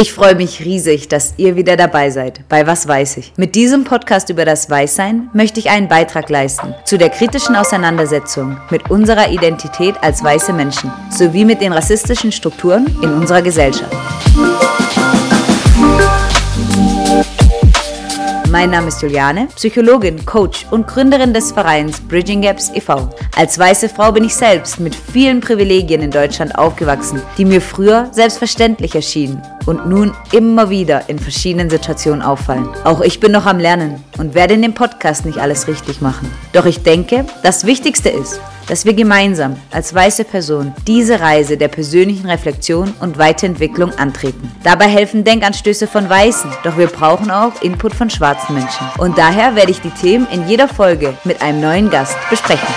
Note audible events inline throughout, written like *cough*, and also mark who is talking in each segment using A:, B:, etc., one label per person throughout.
A: Ich freue mich riesig, dass ihr wieder dabei seid bei Was weiß ich. Mit diesem Podcast über das Weißsein möchte ich einen Beitrag leisten zu der kritischen Auseinandersetzung mit unserer Identität als weiße Menschen sowie mit den rassistischen Strukturen in unserer Gesellschaft. Mein Name ist Juliane, Psychologin, Coach und Gründerin des Vereins Bridging Gaps e.V. Als weiße Frau bin ich selbst mit vielen Privilegien in Deutschland aufgewachsen, die mir früher selbstverständlich erschienen und nun immer wieder in verschiedenen Situationen auffallen. Auch ich bin noch am Lernen und werde in dem Podcast nicht alles richtig machen. Doch ich denke, das Wichtigste ist, dass wir gemeinsam als weiße Person diese Reise der persönlichen Reflexion und Weiterentwicklung antreten. Dabei helfen Denkanstöße von Weißen, doch wir brauchen auch Input von schwarzen Menschen. Und daher werde ich die Themen in jeder Folge mit einem neuen Gast besprechen.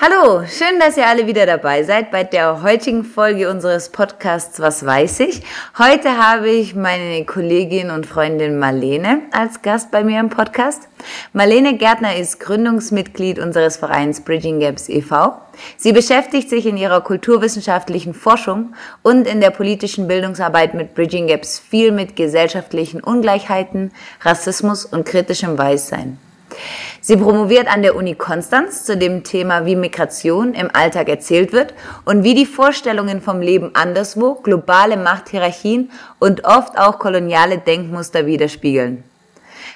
A: Hallo, schön, dass ihr alle wieder dabei seid bei der heutigen Folge unseres Podcasts Was weiß ich. Heute habe ich meine Kollegin und Freundin Marlene als Gast bei mir im Podcast. Marlene Gärtner ist Gründungsmitglied unseres Vereins Bridging Gaps e.V. Sie beschäftigt sich in ihrer kulturwissenschaftlichen Forschung und in der politischen Bildungsarbeit mit Bridging Gaps viel mit gesellschaftlichen Ungleichheiten, Rassismus und kritischem Weißsein. Sie promoviert an der Uni Konstanz zu dem Thema, wie Migration im Alltag erzählt wird und wie die Vorstellungen vom Leben anderswo globale Machthierarchien und oft auch koloniale Denkmuster widerspiegeln.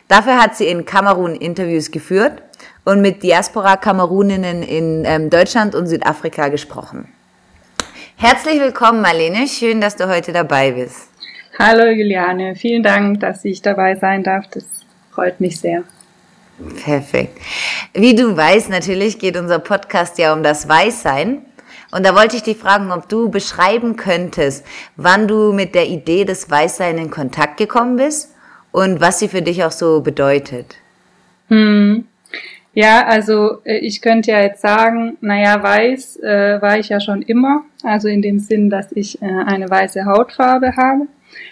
A: Dafür hat sie in Kamerun Interviews geführt und mit Diaspora-Kameruninnen in ähm, Deutschland und Südafrika gesprochen. Herzlich willkommen, Marlene. Schön, dass du heute dabei bist.
B: Hallo, Juliane. Vielen Dank, dass ich dabei sein darf. Das freut mich sehr.
A: Perfekt. Wie du weißt, natürlich geht unser Podcast ja um das Weißsein. Und da wollte ich dich fragen, ob du beschreiben könntest, wann du mit der Idee des Weißsein in Kontakt gekommen bist und was sie für dich auch so bedeutet.
B: Hm. Ja, also äh, ich könnte ja jetzt sagen, naja, weiß äh, war ich ja schon immer, also in dem Sinn, dass ich äh, eine weiße Hautfarbe habe.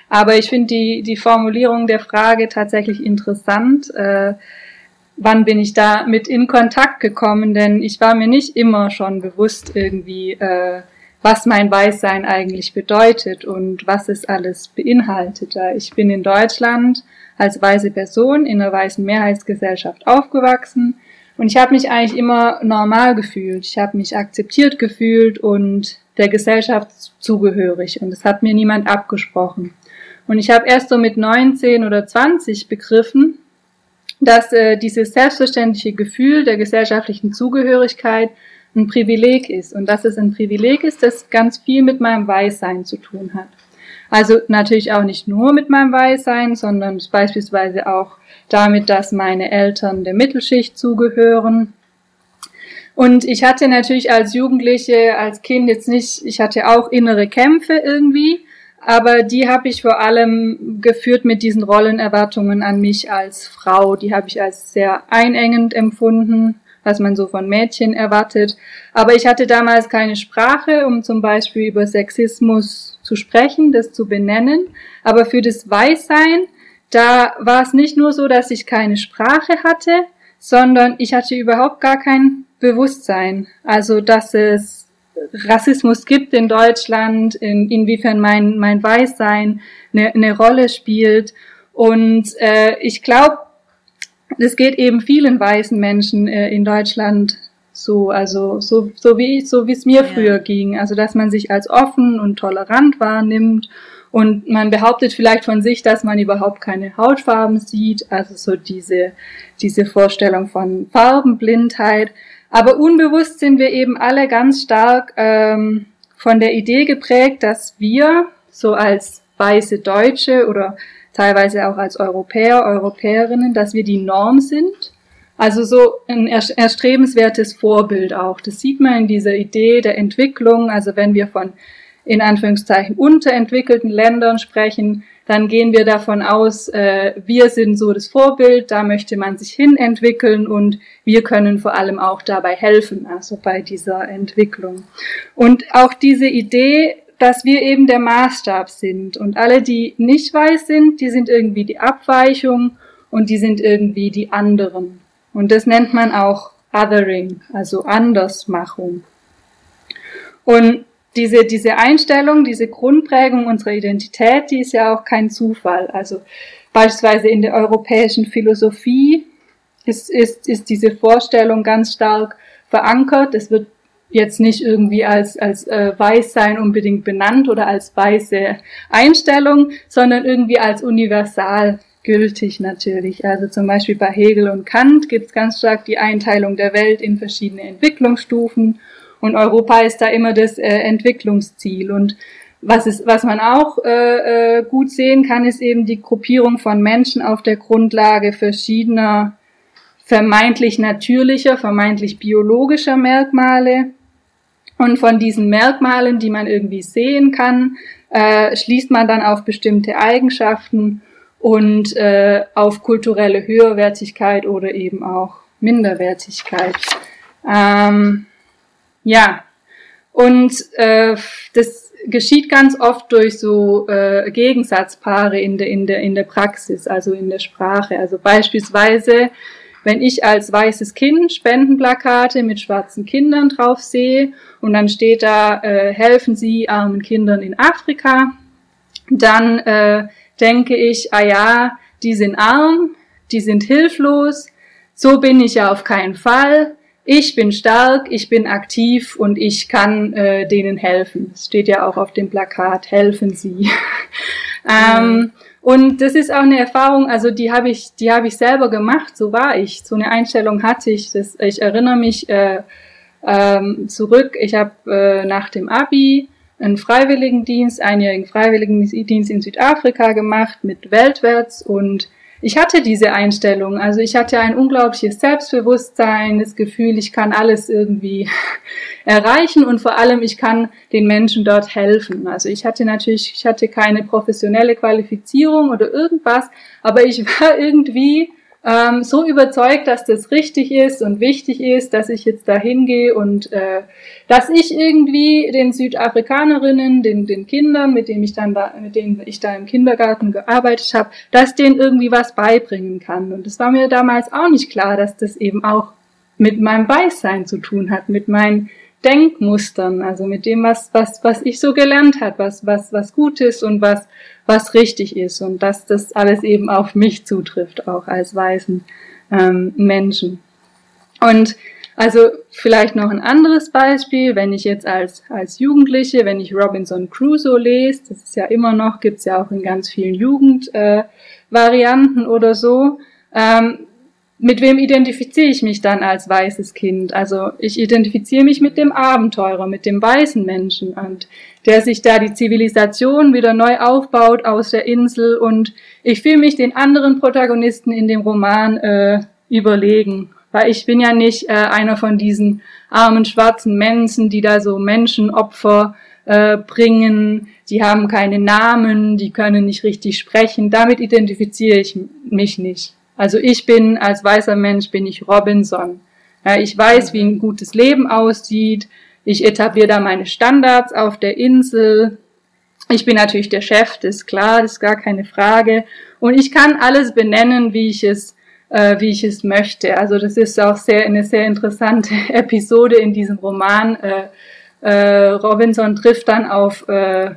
B: Aber ich finde die, die Formulierung der Frage tatsächlich interessant. Äh, wann bin ich da mit in Kontakt gekommen, denn ich war mir nicht immer schon bewusst irgendwie, äh, was mein Weißsein eigentlich bedeutet und was es alles beinhaltet. Ich bin in Deutschland als weiße Person in einer weißen Mehrheitsgesellschaft aufgewachsen und ich habe mich eigentlich immer normal gefühlt. Ich habe mich akzeptiert gefühlt und der Gesellschaft zugehörig und es hat mir niemand abgesprochen. Und ich habe erst so mit 19 oder 20 begriffen, dass äh, dieses selbstverständliche Gefühl der gesellschaftlichen Zugehörigkeit ein Privileg ist und dass es ein Privileg ist, das ganz viel mit meinem Weißsein zu tun hat. Also natürlich auch nicht nur mit meinem Weißsein, sondern beispielsweise auch damit, dass meine Eltern der Mittelschicht zugehören. Und ich hatte natürlich als Jugendliche, als Kind jetzt nicht, ich hatte auch innere Kämpfe irgendwie, aber die habe ich vor allem geführt mit diesen Rollenerwartungen an mich als Frau. Die habe ich als sehr einengend empfunden, was man so von Mädchen erwartet. Aber ich hatte damals keine Sprache, um zum Beispiel über Sexismus zu sprechen, das zu benennen. Aber für das Weißsein, da war es nicht nur so, dass ich keine Sprache hatte, sondern ich hatte überhaupt gar kein Bewusstsein. Also, dass es Rassismus gibt in Deutschland, in, inwiefern mein, mein Weißsein eine, eine Rolle spielt. Und äh, ich glaube, es geht eben vielen weißen Menschen äh, in Deutschland so, also so, so wie ich, so wie es mir ja. früher ging. Also dass man sich als offen und tolerant wahrnimmt und man behauptet vielleicht von sich, dass man überhaupt keine Hautfarben sieht. Also so diese, diese Vorstellung von Farbenblindheit. Aber unbewusst sind wir eben alle ganz stark ähm, von der Idee geprägt, dass wir so als weiße Deutsche oder teilweise auch als Europäer, Europäerinnen, dass wir die Norm sind. Also so ein erstrebenswertes Vorbild auch. Das sieht man in dieser Idee der Entwicklung. Also wenn wir von in Anführungszeichen unterentwickelten Ländern sprechen, dann gehen wir davon aus, äh, wir sind so das Vorbild, da möchte man sich hin entwickeln und wir können vor allem auch dabei helfen, also bei dieser Entwicklung. Und auch diese Idee, dass wir eben der Maßstab sind und alle, die nicht weiß sind, die sind irgendwie die Abweichung und die sind irgendwie die anderen. Und das nennt man auch Othering, also Andersmachung. Und diese, diese Einstellung, diese Grundprägung unserer Identität, die ist ja auch kein Zufall. Also beispielsweise in der europäischen Philosophie ist, ist, ist diese Vorstellung ganz stark verankert. Es wird jetzt nicht irgendwie als, als äh, Weißsein unbedingt benannt oder als weiße Einstellung, sondern irgendwie als universal gültig natürlich. Also zum Beispiel bei Hegel und Kant gibt es ganz stark die Einteilung der Welt in verschiedene Entwicklungsstufen und Europa ist da immer das äh, Entwicklungsziel. Und was, ist, was man auch äh, äh, gut sehen kann, ist eben die Gruppierung von Menschen auf der Grundlage verschiedener vermeintlich natürlicher, vermeintlich biologischer Merkmale. Und von diesen Merkmalen, die man irgendwie sehen kann, äh, schließt man dann auf bestimmte Eigenschaften und äh, auf kulturelle Höherwertigkeit oder eben auch Minderwertigkeit. Ähm, ja, und äh, das geschieht ganz oft durch so äh, Gegensatzpaare in der, in, der, in der Praxis, also in der Sprache. Also beispielsweise, wenn ich als weißes Kind Spendenplakate mit schwarzen Kindern drauf sehe und dann steht da, äh, helfen Sie armen Kindern in Afrika, dann äh, denke ich, ah ja, die sind arm, die sind hilflos, so bin ich ja auf keinen Fall. Ich bin stark, ich bin aktiv und ich kann äh, denen helfen. Es steht ja auch auf dem Plakat, helfen Sie. *laughs* ähm, mhm. und das ist auch eine Erfahrung, also die habe ich, die habe ich selber gemacht. So war ich. So eine Einstellung hatte ich. Das, ich erinnere mich äh, ähm, zurück. Ich habe äh, nach dem Abi einen Freiwilligendienst, einjährigen Freiwilligendienst in Südafrika gemacht mit Weltwärts und ich hatte diese Einstellung. Also ich hatte ein unglaubliches Selbstbewusstsein, das Gefühl, ich kann alles irgendwie *laughs* erreichen und vor allem ich kann den Menschen dort helfen. Also ich hatte natürlich, ich hatte keine professionelle Qualifizierung oder irgendwas, aber ich war *laughs* irgendwie ähm, so überzeugt, dass das richtig ist und wichtig ist, dass ich jetzt da hingehe und äh, dass ich irgendwie den Südafrikanerinnen, den, den Kindern, mit denen ich dann da, mit denen ich da im Kindergarten gearbeitet habe, dass denen irgendwie was beibringen kann. Und es war mir damals auch nicht klar, dass das eben auch mit meinem Weißsein zu tun hat, mit meinen Denkmustern, also mit dem, was, was, was ich so gelernt habe, was, was, was gut ist und was, was richtig ist und dass das alles eben auf mich zutrifft, auch als weißen ähm, Menschen. Und also vielleicht noch ein anderes Beispiel, wenn ich jetzt als, als Jugendliche, wenn ich Robinson Crusoe lese, das ist ja immer noch, gibt's ja auch in ganz vielen Jugendvarianten äh, oder so, ähm, mit wem identifiziere ich mich dann als weißes Kind? Also ich identifiziere mich mit dem Abenteurer, mit dem weißen Menschen und der sich da die Zivilisation wieder neu aufbaut aus der Insel und ich fühle mich den anderen Protagonisten in dem Roman äh, überlegen, weil ich bin ja nicht äh, einer von diesen armen schwarzen Menschen, die da so Menschenopfer äh, bringen, die haben keine Namen, die können nicht richtig sprechen. Damit identifiziere ich mich nicht. Also ich bin als weißer Mensch bin ich Robinson. Ja, ich weiß, wie ein gutes Leben aussieht. Ich etabliere da meine Standards auf der Insel. Ich bin natürlich der Chef, das ist klar, das ist gar keine Frage. Und ich kann alles benennen, wie ich es, äh, wie ich es möchte. Also das ist auch sehr eine sehr interessante *laughs* Episode in diesem Roman. Äh, äh, Robinson trifft dann auf äh,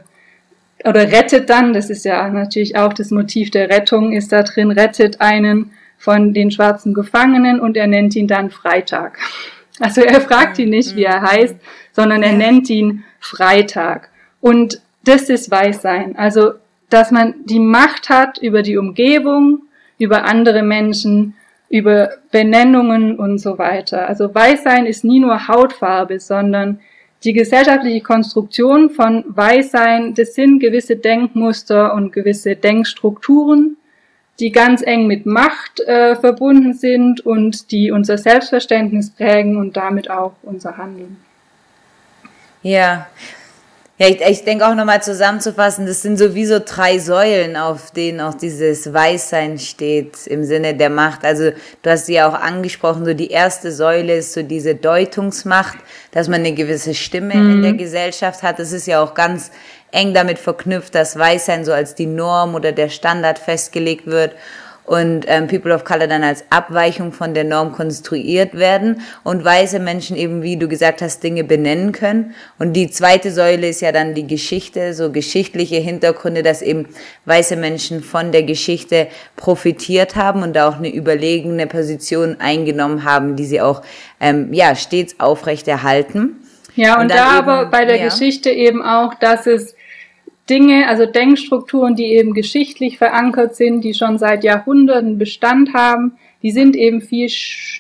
B: oder rettet dann, das ist ja natürlich auch das Motiv der Rettung, ist da drin, rettet einen von den schwarzen Gefangenen und er nennt ihn dann Freitag. *laughs* Also er fragt ihn nicht, wie er heißt, sondern er nennt ihn Freitag. Und das ist Weißsein. Also, dass man die Macht hat über die Umgebung, über andere Menschen, über Benennungen und so weiter. Also Weißsein ist nie nur Hautfarbe, sondern die gesellschaftliche Konstruktion von Weißsein, das sind gewisse Denkmuster und gewisse Denkstrukturen, die ganz eng mit Macht äh, verbunden sind und die unser Selbstverständnis prägen und damit auch unser Handeln.
A: Ja, ja, ich, ich denke auch nochmal zusammenzufassen, das sind sowieso drei Säulen, auf denen auch dieses Weißsein steht im Sinne der Macht. Also du hast sie ja auch angesprochen, so die erste Säule ist so diese Deutungsmacht, dass man eine gewisse Stimme mhm. in der Gesellschaft hat. Das ist ja auch ganz eng damit verknüpft, dass Weißsein so als die Norm oder der Standard festgelegt wird. Und ähm, People of Color dann als Abweichung von der Norm konstruiert werden und weiße Menschen eben, wie du gesagt hast, Dinge benennen können. Und die zweite Säule ist ja dann die Geschichte, so geschichtliche Hintergründe, dass eben weiße Menschen von der Geschichte profitiert haben und da auch eine überlegene Position eingenommen haben, die sie auch ähm, ja stets aufrechterhalten.
B: Ja, und, und da aber bei der ja. Geschichte eben auch, dass es Dinge, also Denkstrukturen, die eben geschichtlich verankert sind, die schon seit Jahrhunderten Bestand haben, die sind eben viel,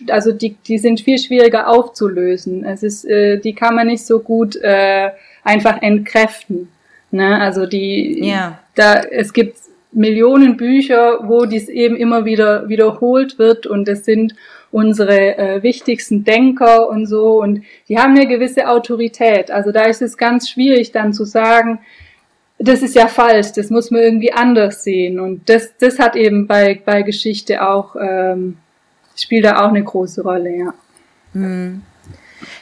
B: also die, die sind viel schwieriger aufzulösen. Es ist, äh, die kann man nicht so gut äh, einfach entkräften. Ne? Also die, ja. da, es gibt Millionen Bücher, wo dies eben immer wieder wiederholt wird und es sind unsere äh, wichtigsten Denker und so und die haben eine gewisse Autorität. Also da ist es ganz schwierig dann zu sagen, das ist ja falsch, das muss man irgendwie anders sehen. Und das, das hat eben bei, bei Geschichte auch, ähm, spielt da auch eine große Rolle, ja.
A: Hm.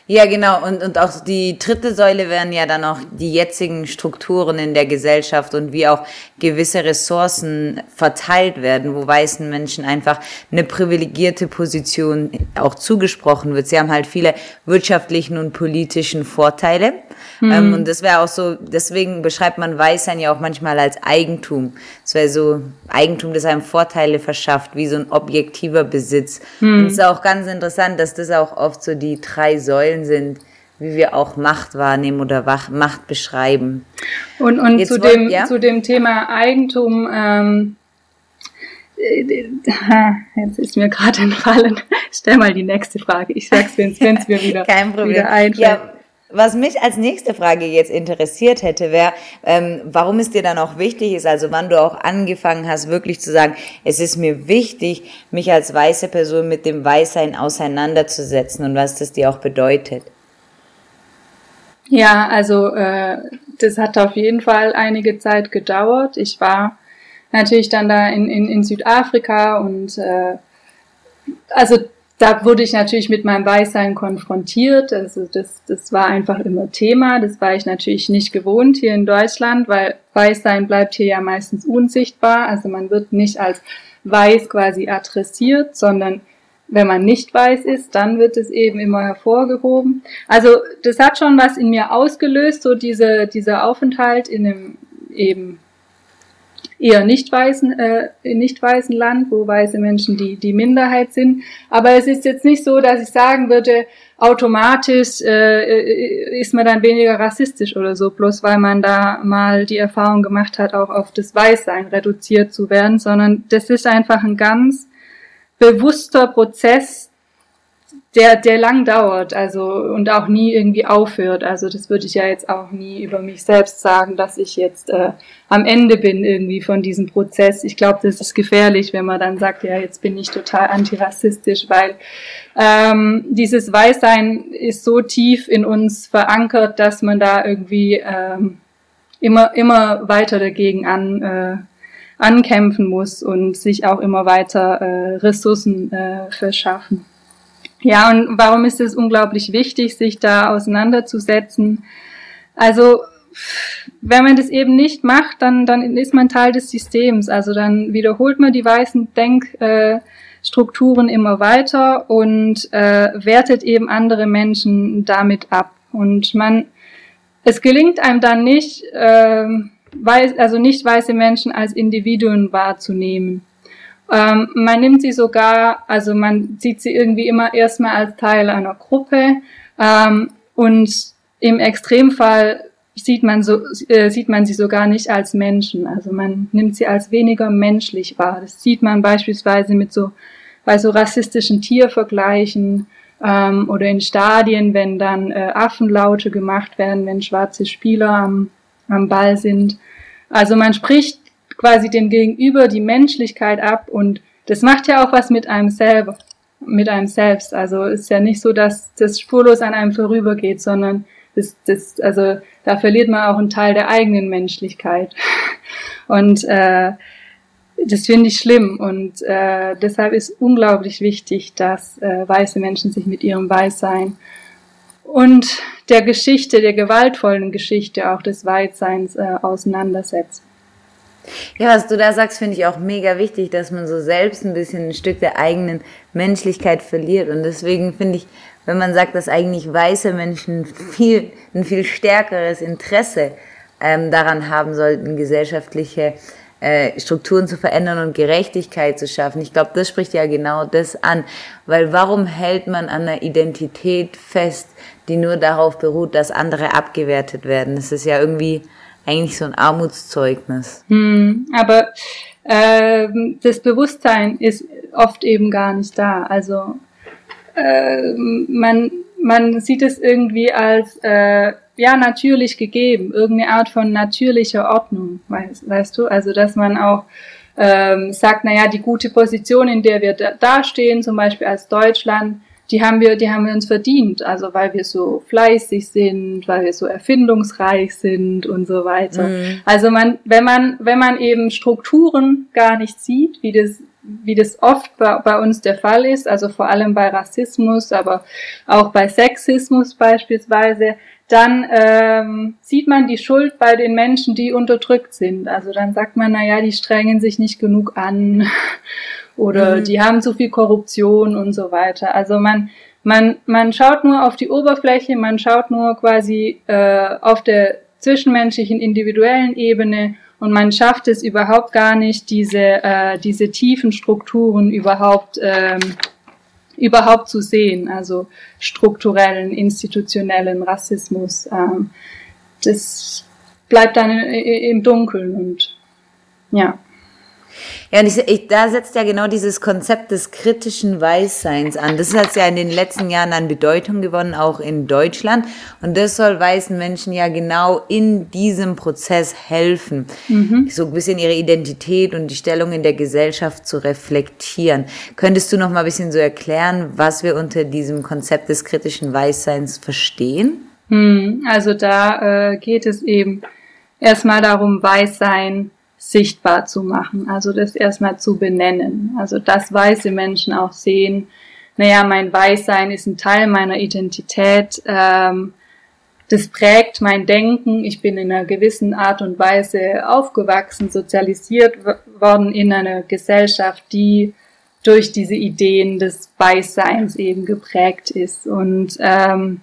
A: Ja, genau. Und, und auch die dritte Säule wären ja dann auch die jetzigen Strukturen in der Gesellschaft und wie auch gewisse Ressourcen verteilt werden, wo weißen Menschen einfach eine privilegierte Position auch zugesprochen wird. Sie haben halt viele wirtschaftlichen und politischen Vorteile. Mhm. Ähm, und das wäre auch so, deswegen beschreibt man Weißsein ja auch manchmal als Eigentum. Es wäre so Eigentum, das einem Vorteile verschafft, wie so ein objektiver Besitz. Mhm. Und es ist auch ganz interessant, dass das auch oft so die drei Säulen sind, wie wir auch Macht wahrnehmen oder Macht beschreiben.
B: Und, und zu, dem, ja? zu dem Thema Eigentum, ähm, äh, *laughs* Jetzt ist mir gerade entfallen. *laughs* Stell mal die nächste Frage. Ich sag's, wenn es mir *laughs* wieder,
A: Kein Problem. wieder einfällt. Ja, was mich als nächste Frage jetzt interessiert hätte, wäre, ähm, warum es dir dann auch wichtig ist, also wann du auch angefangen hast, wirklich zu sagen, es ist mir wichtig, mich als weiße Person mit dem Weißsein auseinanderzusetzen und was das dir auch bedeutet.
B: Ja, also äh, das hat auf jeden Fall einige Zeit gedauert. Ich war natürlich dann da in, in, in Südafrika und äh, also da wurde ich natürlich mit meinem Weißsein konfrontiert. Also das, das war einfach immer Thema. Das war ich natürlich nicht gewohnt hier in Deutschland, weil Weißsein bleibt hier ja meistens unsichtbar. Also man wird nicht als weiß quasi adressiert, sondern wenn man nicht weiß ist, dann wird es eben immer hervorgehoben. Also das hat schon was in mir ausgelöst, so diese, dieser Aufenthalt in einem eben eher nicht weißen, äh, nicht weißen Land, wo weiße Menschen die, die Minderheit sind. Aber es ist jetzt nicht so, dass ich sagen würde, automatisch äh, ist man dann weniger rassistisch oder so, bloß weil man da mal die Erfahrung gemacht hat, auch auf das Weißsein reduziert zu werden, sondern das ist einfach ein ganz bewusster Prozess, der, der lang dauert, also und auch nie irgendwie aufhört. Also das würde ich ja jetzt auch nie über mich selbst sagen, dass ich jetzt äh, am Ende bin irgendwie von diesem Prozess. Ich glaube, das ist gefährlich, wenn man dann sagt, ja, jetzt bin ich total antirassistisch, weil ähm, dieses Weißsein ist so tief in uns verankert, dass man da irgendwie ähm, immer, immer weiter dagegen an, äh, ankämpfen muss und sich auch immer weiter äh, Ressourcen äh, verschaffen. Ja, und warum ist es unglaublich wichtig, sich da auseinanderzusetzen? Also, wenn man das eben nicht macht, dann, dann ist man Teil des Systems. Also dann wiederholt man die weißen Denkstrukturen äh, immer weiter und äh, wertet eben andere Menschen damit ab. Und man, es gelingt einem dann nicht, äh, weiß, also nicht weiße Menschen als Individuen wahrzunehmen. Ähm, man nimmt sie sogar, also man sieht sie irgendwie immer erstmal als Teil einer Gruppe ähm, und im Extremfall sieht man so äh, sieht man sie sogar nicht als Menschen. Also man nimmt sie als weniger menschlich wahr. Das sieht man beispielsweise mit so bei so rassistischen Tiervergleichen ähm, oder in Stadien, wenn dann äh, Affenlaute gemacht werden, wenn schwarze Spieler am, am Ball sind. Also man spricht quasi dem Gegenüber die Menschlichkeit ab und das macht ja auch was mit einem selber, mit einem selbst. Also ist ja nicht so, dass das spurlos an einem vorübergeht, sondern das, das, also da verliert man auch einen Teil der eigenen Menschlichkeit. *laughs* Und äh, das finde ich schlimm und äh, deshalb ist unglaublich wichtig, dass äh, weiße Menschen sich mit ihrem Weißsein und der Geschichte, der gewaltvollen Geschichte auch des Weißseins äh, auseinandersetzen.
A: Ja, was du da sagst, finde ich auch mega wichtig, dass man so selbst ein bisschen ein Stück der eigenen Menschlichkeit verliert. Und deswegen finde ich, wenn man sagt, dass eigentlich weiße Menschen viel, ein viel stärkeres Interesse ähm, daran haben sollten, gesellschaftliche äh, Strukturen zu verändern und Gerechtigkeit zu schaffen. Ich glaube, das spricht ja genau das an. Weil warum hält man an einer Identität fest, die nur darauf beruht, dass andere abgewertet werden? Das ist ja irgendwie eigentlich so ein Armutszeugnis.
B: Hm, aber äh, das Bewusstsein ist oft eben gar nicht da. Also äh, man, man sieht es irgendwie als äh, ja natürlich gegeben, irgendeine Art von natürlicher Ordnung, weißt, weißt du? Also dass man auch ähm, sagt, naja, die gute Position, in der wir da, dastehen, zum Beispiel als Deutschland, die haben wir, die haben wir uns verdient, also weil wir so fleißig sind, weil wir so erfindungsreich sind und so weiter. Mhm. Also man, wenn man, wenn man eben Strukturen gar nicht sieht, wie das, wie das oft bei, bei uns der Fall ist, also vor allem bei Rassismus, aber auch bei Sexismus beispielsweise, dann ähm, sieht man die Schuld bei den Menschen, die unterdrückt sind. Also dann sagt man, na ja, die strengen sich nicht genug an oder mhm. die haben zu viel Korruption und so weiter. Also man, man, man schaut nur auf die Oberfläche, man schaut nur quasi äh, auf der zwischenmenschlichen, individuellen Ebene und man schafft es überhaupt gar nicht, diese, äh, diese tiefen Strukturen überhaupt, ähm, überhaupt zu sehen, also strukturellen, institutionellen Rassismus. Ähm, das bleibt dann im Dunkeln und ja.
A: Ja, und ich, ich, da setzt ja genau dieses Konzept des kritischen Weißseins an. Das hat ja in den letzten Jahren an Bedeutung gewonnen, auch in Deutschland. Und das soll weißen Menschen ja genau in diesem Prozess helfen, mhm. so ein bisschen ihre Identität und die Stellung in der Gesellschaft zu reflektieren. Könntest du noch mal ein bisschen so erklären, was wir unter diesem Konzept des kritischen Weißseins verstehen?
B: Hm, also da äh, geht es eben erstmal darum, Weißsein sichtbar zu machen, also das erstmal zu benennen, also dass weiße Menschen auch sehen, naja, mein Weißsein ist ein Teil meiner Identität, ähm, das prägt mein Denken, ich bin in einer gewissen Art und Weise aufgewachsen, sozialisiert worden in einer Gesellschaft, die durch diese Ideen des Weißseins eben geprägt ist. Und ähm,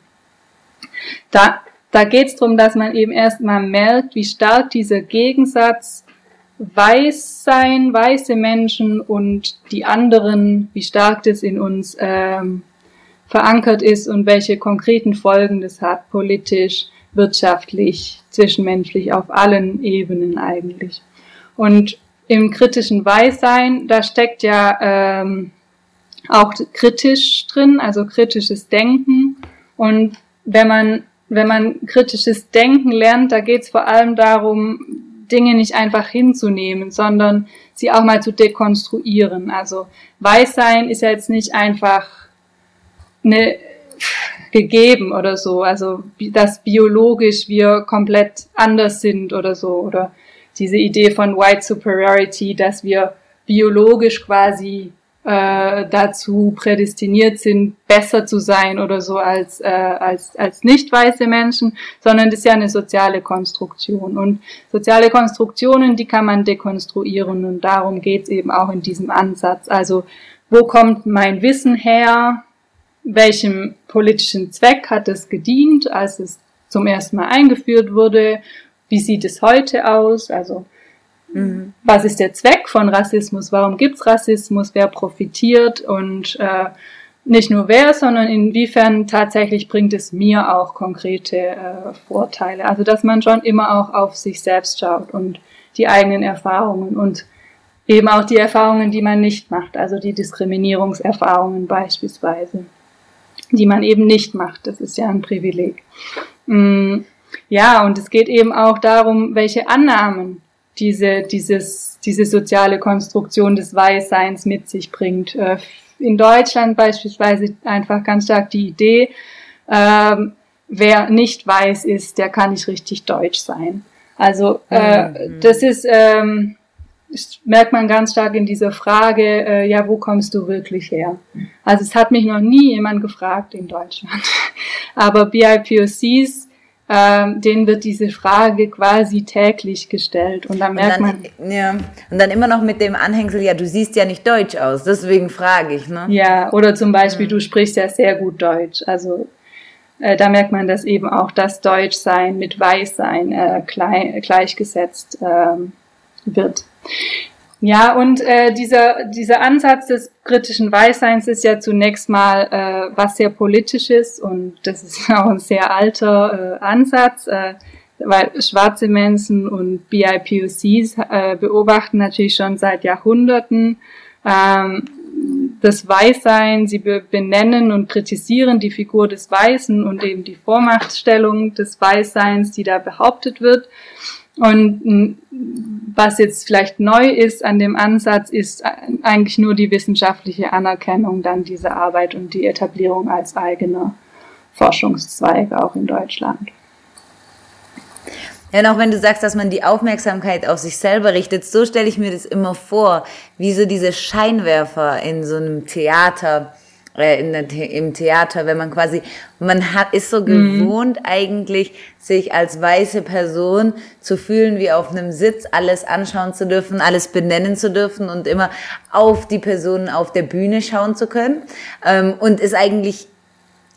B: da, da geht es darum, dass man eben erstmal merkt, wie stark dieser Gegensatz weiß sein, weiße Menschen und die anderen, wie stark das in uns ähm, verankert ist und welche konkreten Folgen das hat, politisch, wirtschaftlich, zwischenmenschlich, auf allen Ebenen eigentlich. Und im kritischen Weißsein, da steckt ja ähm, auch kritisch drin, also kritisches Denken. Und wenn man, wenn man kritisches Denken lernt, da geht es vor allem darum, Dinge nicht einfach hinzunehmen, sondern sie auch mal zu dekonstruieren. Also Weißsein ist ja jetzt nicht einfach eine gegeben oder so, also dass biologisch wir komplett anders sind oder so oder diese Idee von White Superiority, dass wir biologisch quasi äh, dazu prädestiniert sind, besser zu sein oder so als, äh, als, als nicht weiße Menschen, sondern das ist ja eine soziale Konstruktion. Und soziale Konstruktionen, die kann man dekonstruieren und darum geht's eben auch in diesem Ansatz. Also wo kommt mein Wissen her? Welchem politischen Zweck hat es gedient, als es zum ersten Mal eingeführt wurde? Wie sieht es heute aus? Also Mhm. Was ist der Zweck von Rassismus? Warum gibt's Rassismus? Wer profitiert? Und äh, nicht nur wer, sondern inwiefern tatsächlich bringt es mir auch konkrete äh, Vorteile. Also dass man schon immer auch auf sich selbst schaut und die eigenen Erfahrungen und eben auch die Erfahrungen, die man nicht macht, also die Diskriminierungserfahrungen beispielsweise, die man eben nicht macht. Das ist ja ein Privileg. Mm, ja, und es geht eben auch darum, welche Annahmen diese, dieses, diese soziale Konstruktion des Weißseins mit sich bringt. Äh, in Deutschland beispielsweise einfach ganz stark die Idee, ähm, wer nicht weiß ist, der kann nicht richtig deutsch sein. Also äh, mhm. das ist, ähm, das merkt man ganz stark in dieser Frage, äh, ja, wo kommst du wirklich her? Also es hat mich noch nie jemand gefragt in Deutschland. *laughs* Aber BIPOCs ähm, denen wird diese Frage quasi täglich gestellt. Und dann merkt
A: und dann,
B: man.
A: Ja, und dann immer noch mit dem Anhängsel, ja, du siehst ja nicht Deutsch aus, deswegen frage ich, ne?
B: Ja, oder zum Beispiel, mhm. du sprichst ja sehr gut Deutsch. Also äh, da merkt man, dass eben auch das Deutschsein mit Weißsein äh, gleich, gleichgesetzt ähm, wird. Ja, und äh, dieser, dieser Ansatz des kritischen Weißseins ist ja zunächst mal äh, was sehr politisches und das ist *laughs* auch ein sehr alter äh, Ansatz, äh, weil schwarze Menschen und BIPOCs äh, beobachten natürlich schon seit Jahrhunderten ähm, das Weißsein, sie benennen und kritisieren die Figur des Weißen und eben die Vormachtstellung des Weißseins, die da behauptet wird. Und was jetzt vielleicht neu ist an dem Ansatz, ist eigentlich nur die wissenschaftliche Anerkennung dann dieser Arbeit und die Etablierung als eigener Forschungszweig auch in Deutschland.
A: Ja, und auch wenn du sagst, dass man die Aufmerksamkeit auf sich selber richtet, so stelle ich mir das immer vor, wie so diese Scheinwerfer in so einem Theater äh, in der, im Theater, wenn man quasi, man hat, ist so mhm. gewohnt eigentlich, sich als weiße Person zu fühlen, wie auf einem Sitz, alles anschauen zu dürfen, alles benennen zu dürfen und immer auf die Personen auf der Bühne schauen zu können. Ähm, und ist eigentlich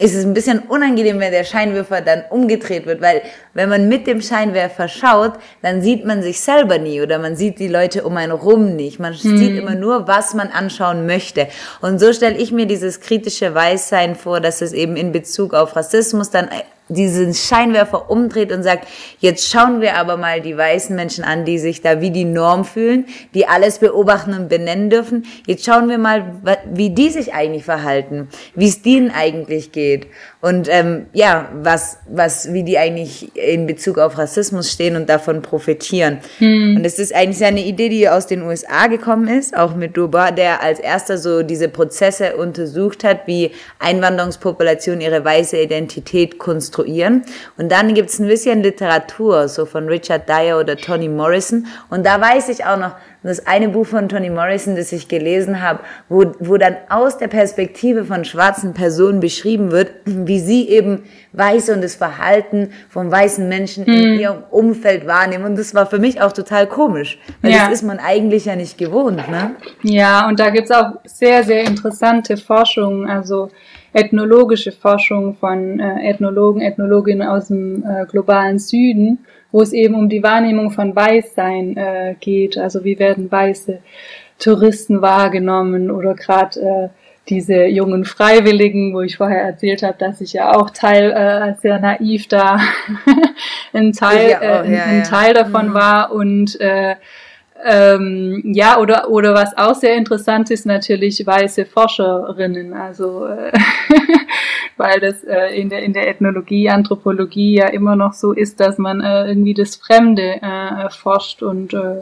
A: ist es ein bisschen unangenehm, wenn der Scheinwerfer dann umgedreht wird, weil wenn man mit dem Scheinwerfer schaut, dann sieht man sich selber nie oder man sieht die Leute um einen rum nicht. Man mhm. sieht immer nur, was man anschauen möchte. Und so stelle ich mir dieses kritische Weißsein vor, dass es eben in Bezug auf Rassismus dann diesen Scheinwerfer umdreht und sagt, jetzt schauen wir aber mal die weißen Menschen an, die sich da wie die Norm fühlen, die alles beobachten und benennen dürfen. Jetzt schauen wir mal, wie die sich eigentlich verhalten, wie es denen eigentlich geht und ähm, ja, was, was, wie die eigentlich in Bezug auf Rassismus stehen und davon profitieren. Hm. Und es ist eigentlich eine Idee, die aus den USA gekommen ist, auch mit Duba, der als erster so diese Prozesse untersucht hat, wie Einwanderungspopulationen ihre weiße Identität konstruieren. Und dann gibt es ein bisschen Literatur, so von Richard Dyer oder Toni Morrison. Und da weiß ich auch noch, das eine Buch von Toni Morrison, das ich gelesen habe, wo, wo dann aus der Perspektive von schwarzen Personen beschrieben wird, *clears throat* wie sie eben Weiße und das Verhalten von weißen Menschen hm. in ihrem Umfeld wahrnehmen. Und das war für mich auch total komisch, weil ja. das ist man eigentlich ja nicht gewohnt. Ne?
B: Ja, und da gibt's auch sehr, sehr interessante Forschungen, also ethnologische Forschung von äh, Ethnologen, Ethnologinnen aus dem äh, globalen Süden wo es eben um die Wahrnehmung von Weißsein äh, geht. Also wie werden weiße Touristen wahrgenommen oder gerade äh, diese jungen Freiwilligen, wo ich vorher erzählt habe, dass ich ja auch Teil äh, sehr naiv da *laughs* ein Teil, auch, äh, ja, ein, ja. Teil davon mhm. war und äh, ähm, ja, oder, oder was auch sehr interessant ist, natürlich weiße Forscherinnen. Also äh, *laughs* weil das äh, in, der, in der Ethnologie, Anthropologie ja immer noch so ist, dass man äh, irgendwie das Fremde äh, erforscht und äh,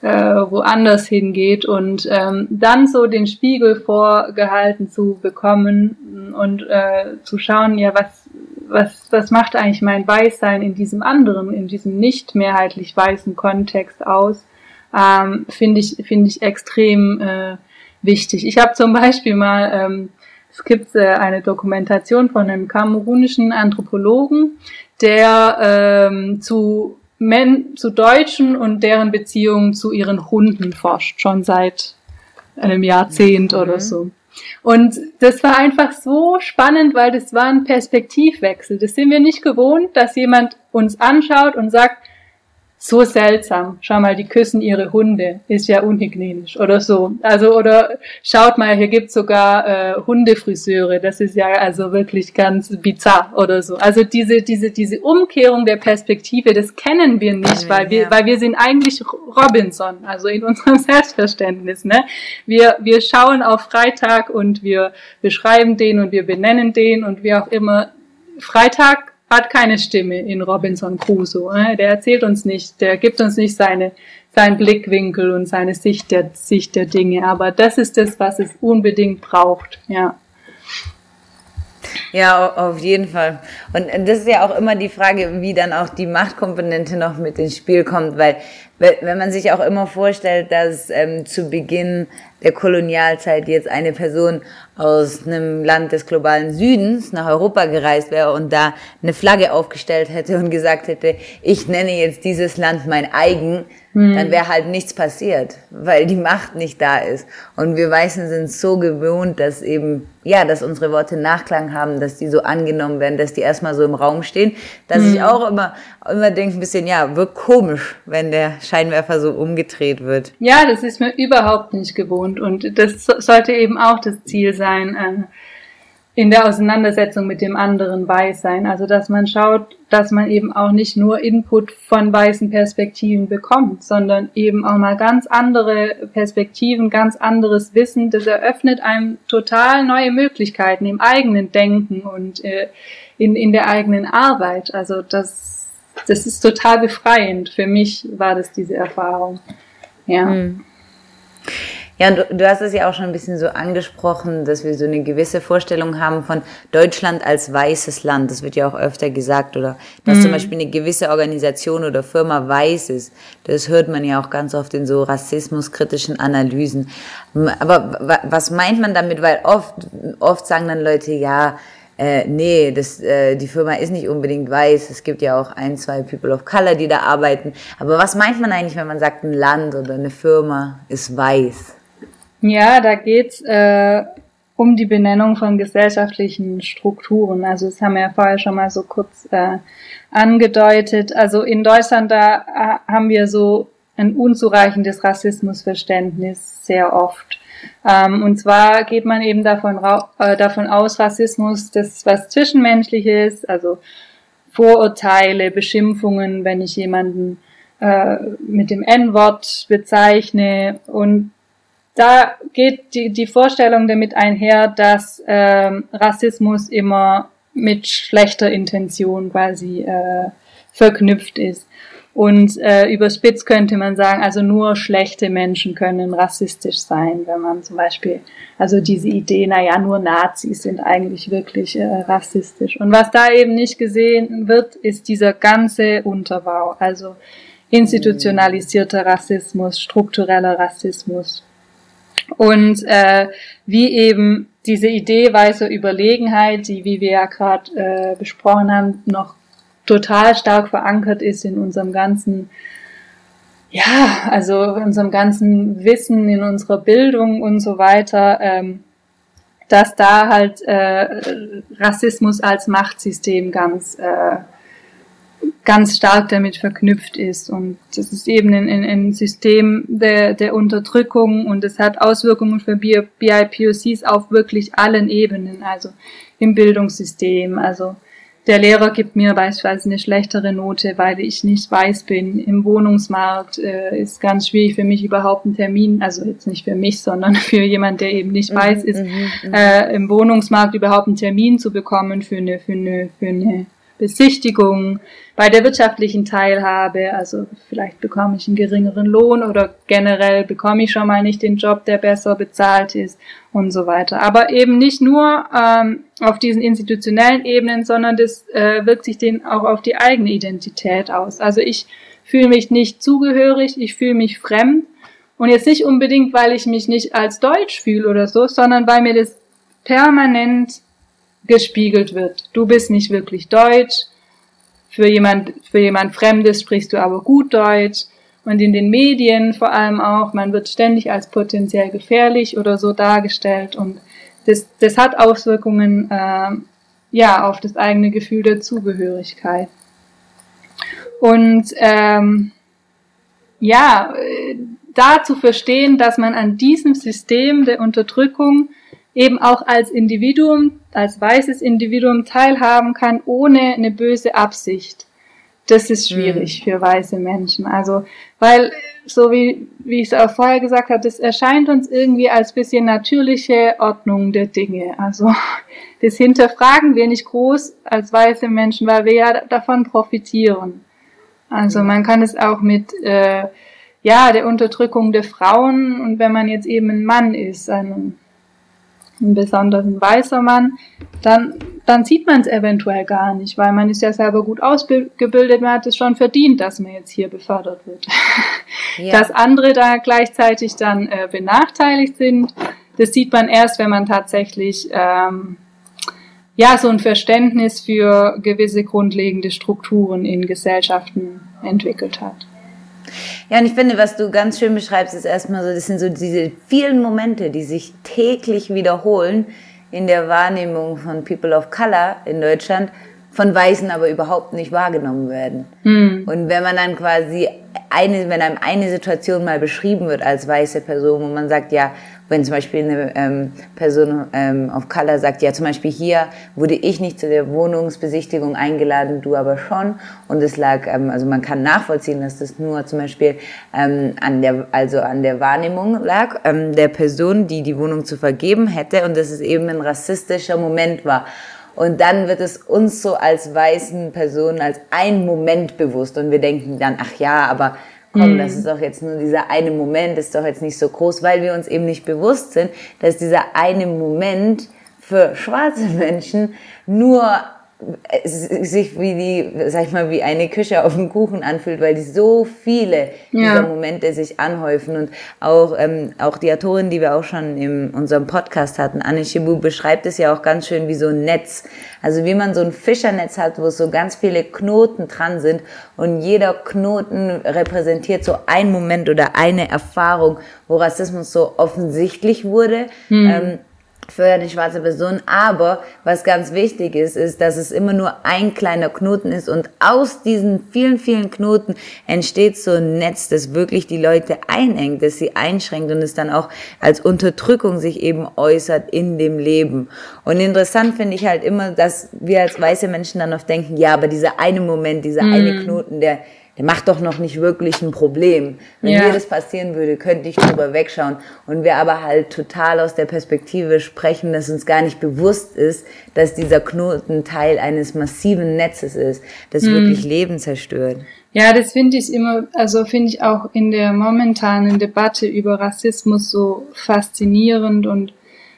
B: äh, woanders hingeht und ähm, dann so den Spiegel vorgehalten zu bekommen und äh, zu schauen, ja, was, was, was macht eigentlich mein Weißsein in diesem anderen, in diesem nicht mehrheitlich weißen Kontext aus, ähm, finde ich, finde ich extrem äh, wichtig. Ich habe zum Beispiel mal ähm, es gibt äh, eine Dokumentation von einem kamerunischen Anthropologen, der ähm, zu, Men zu Deutschen und deren Beziehungen zu ihren Hunden forscht, schon seit einem Jahrzehnt mhm. oder so. Und das war einfach so spannend, weil das war ein Perspektivwechsel. Das sind wir nicht gewohnt, dass jemand uns anschaut und sagt, so seltsam. Schau mal, die küssen ihre Hunde. Ist ja unhygienisch oder so. Also, oder schaut mal, hier gibt's sogar äh, Hundefriseure. Das ist ja also wirklich ganz bizarr oder so. Also diese, diese, diese Umkehrung der Perspektive, das kennen wir nicht, weil wir, weil wir sind eigentlich Robinson, also in *laughs* unserem Selbstverständnis. Ne? Wir, wir schauen auf Freitag und wir beschreiben den und wir benennen den und wie auch immer. Freitag hat keine Stimme in Robinson Crusoe. Ne? Der erzählt uns nicht, der gibt uns nicht seine, seinen Blickwinkel und seine Sicht der, Sicht der Dinge. Aber das ist das, was es unbedingt braucht, ja.
A: Ja, auf jeden Fall. Und das ist ja auch immer die Frage, wie dann auch die Machtkomponente noch mit ins Spiel kommt, weil wenn man sich auch immer vorstellt, dass ähm, zu Beginn der Kolonialzeit jetzt eine Person aus einem Land des globalen Südens nach Europa gereist wäre und da eine Flagge aufgestellt hätte und gesagt hätte, ich nenne jetzt dieses Land mein eigen, hm. dann wäre halt nichts passiert, weil die Macht nicht da ist. Und wir Weißen sind so gewohnt, dass eben, ja, dass unsere Worte Nachklang haben, dass die so angenommen werden, dass die erstmal so im Raum stehen, dass hm. ich auch immer, immer denke ein bisschen, ja, wird komisch, wenn der Scheinwerfer so umgedreht wird.
B: Ja, das ist mir überhaupt nicht gewohnt und das sollte eben auch das Ziel sein, äh, in der Auseinandersetzung mit dem anderen weiß sein. Also dass man schaut, dass man eben auch nicht nur Input von weißen Perspektiven bekommt, sondern eben auch mal ganz andere Perspektiven, ganz anderes Wissen. Das eröffnet einem total neue Möglichkeiten im eigenen Denken und äh, in, in der eigenen Arbeit. Also das, das ist total befreiend. Für mich war das diese Erfahrung. Ja. Hm.
A: Ja, du, du hast es ja auch schon ein bisschen so angesprochen, dass wir so eine gewisse Vorstellung haben von Deutschland als weißes Land. Das wird ja auch öfter gesagt. Oder dass mhm. zum Beispiel eine gewisse Organisation oder Firma weiß ist. Das hört man ja auch ganz oft in so rassismuskritischen Analysen. Aber was meint man damit? Weil oft, oft sagen dann Leute, ja, äh, nee, das, äh, die Firma ist nicht unbedingt weiß. Es gibt ja auch ein, zwei People of Color, die da arbeiten. Aber was meint man eigentlich, wenn man sagt, ein Land oder eine Firma ist weiß?
B: Ja, da geht's äh, um die Benennung von gesellschaftlichen Strukturen. Also das haben wir ja vorher schon mal so kurz äh, angedeutet. Also in Deutschland, da äh, haben wir so ein unzureichendes Rassismusverständnis sehr oft. Ähm, und zwar geht man eben davon, äh, davon aus, Rassismus, das was Zwischenmenschliches, also Vorurteile, Beschimpfungen, wenn ich jemanden äh, mit dem N-Wort bezeichne und da geht die, die Vorstellung damit einher, dass ähm, Rassismus immer mit schlechter Intention quasi äh, verknüpft ist. Und äh, überspitzt könnte man sagen, also nur schlechte Menschen können rassistisch sein, wenn man zum Beispiel, also diese Idee, naja, nur Nazis sind eigentlich wirklich äh, rassistisch. Und was da eben nicht gesehen wird, ist dieser ganze Unterbau, also institutionalisierter Rassismus, struktureller Rassismus, und äh, wie eben diese Idee weißer Überlegenheit, die, wie wir ja gerade äh, besprochen haben, noch total stark verankert ist in unserem ganzen, ja, also in unserem ganzen Wissen, in unserer Bildung und so weiter, ähm, dass da halt äh, Rassismus als Machtsystem ganz äh, ganz stark damit verknüpft ist. Und das ist eben ein, ein System der, der Unterdrückung und es hat Auswirkungen für BIPOCs auf wirklich allen Ebenen, also im Bildungssystem. Also der Lehrer gibt mir beispielsweise eine schlechtere Note, weil ich nicht weiß bin. Im Wohnungsmarkt äh, ist ganz schwierig für mich überhaupt einen Termin, also jetzt nicht für mich, sondern *laughs* für jemand, der eben nicht mhm, weiß ist, mhm, mhm. äh, im Wohnungsmarkt überhaupt einen Termin zu bekommen für eine, für eine, für eine Besichtigung, bei der wirtschaftlichen Teilhabe, also vielleicht bekomme ich einen geringeren Lohn oder generell bekomme ich schon mal nicht den Job, der besser bezahlt ist und so weiter. Aber eben nicht nur ähm, auf diesen institutionellen Ebenen, sondern das äh, wirkt sich den auch auf die eigene Identität aus. Also ich fühle mich nicht zugehörig, ich fühle mich fremd und jetzt nicht unbedingt, weil ich mich nicht als Deutsch fühle oder so, sondern weil mir das permanent gespiegelt wird. Du bist nicht wirklich Deutsch. Für jemand, für jemand Fremdes sprichst du aber gut Deutsch. Und in den Medien vor allem auch, man wird ständig als potenziell gefährlich oder so dargestellt. Und das, das hat Auswirkungen, äh, ja, auf das eigene Gefühl der Zugehörigkeit. Und ähm, ja, da zu verstehen, dass man an diesem System der Unterdrückung eben auch als Individuum, als weißes Individuum teilhaben kann, ohne eine böse Absicht. Das ist schwierig mhm. für weiße Menschen. Also, weil, so wie, wie ich es auch vorher gesagt habe, das erscheint uns irgendwie als bisschen natürliche Ordnung der Dinge. Also, *laughs* das hinterfragen wir nicht groß als weiße Menschen, weil wir ja davon profitieren. Also, man kann es auch mit, äh, ja, der Unterdrückung der Frauen und wenn man jetzt eben ein Mann ist, ein ein besonders ein weißer Mann, dann, dann sieht man es eventuell gar nicht, weil man ist ja selber gut ausgebildet, man hat es schon verdient, dass man jetzt hier befördert wird. *laughs* Ja. Dass andere da gleichzeitig dann äh, benachteiligt sind, das sieht man erst, wenn man tatsächlich ähm, ja so ein Verständnis für gewisse grundlegende Strukturen in Gesellschaften entwickelt hat.
A: Ja, und ich finde, was du ganz schön beschreibst, ist erstmal so, das sind so diese vielen Momente, die sich täglich wiederholen in der Wahrnehmung von People of Color in Deutschland, von Weißen aber überhaupt nicht wahrgenommen werden. Hm. Und wenn man dann quasi eine, wenn einem eine Situation mal beschrieben wird als weiße Person, wo man sagt, ja, wenn zum Beispiel eine ähm, Person ähm, of Color sagt, ja, zum Beispiel hier wurde ich nicht zu der Wohnungsbesichtigung eingeladen, du aber schon. Und es lag, ähm, also man kann nachvollziehen, dass das nur zum Beispiel ähm, an der, also an der Wahrnehmung lag ähm, der Person, die die Wohnung zu vergeben hätte und dass es eben ein rassistischer Moment war. Und dann wird es uns so als weißen Personen als ein Moment bewusst und wir denken dann, ach ja, aber komm, mhm. das ist doch jetzt nur dieser eine Moment, ist doch jetzt nicht so groß, weil wir uns eben nicht bewusst sind, dass dieser eine Moment für schwarze Menschen nur sich wie die, sag ich mal, wie eine Küche auf dem Kuchen anfühlt, weil die so viele ja. dieser Momente sich anhäufen und auch ähm, auch die Autorin, die wir auch schon in unserem Podcast hatten, Anne Shibu beschreibt es ja auch ganz schön wie so ein Netz, also wie man so ein Fischernetz hat, wo so ganz viele Knoten dran sind und jeder Knoten repräsentiert so ein Moment oder eine Erfahrung, wo Rassismus so offensichtlich wurde. Hm. Ähm, für eine schwarze Person. Aber was ganz wichtig ist, ist, dass es immer nur ein kleiner Knoten ist und aus diesen vielen, vielen Knoten entsteht so ein Netz, das wirklich die Leute einengt, das sie einschränkt und es dann auch als Unterdrückung sich eben äußert in dem Leben. Und interessant finde ich halt immer, dass wir als weiße Menschen dann oft denken, ja, aber dieser eine Moment, dieser mm. eine Knoten, der der macht doch noch nicht wirklich ein Problem. Wenn ja. mir das passieren würde, könnte ich drüber wegschauen. Und wir aber halt total aus der Perspektive sprechen, dass uns gar nicht bewusst ist, dass dieser Knoten Teil eines massiven Netzes ist, das hm. wirklich Leben zerstört.
B: Ja, das finde ich immer, also finde ich auch in der momentanen Debatte über Rassismus so faszinierend und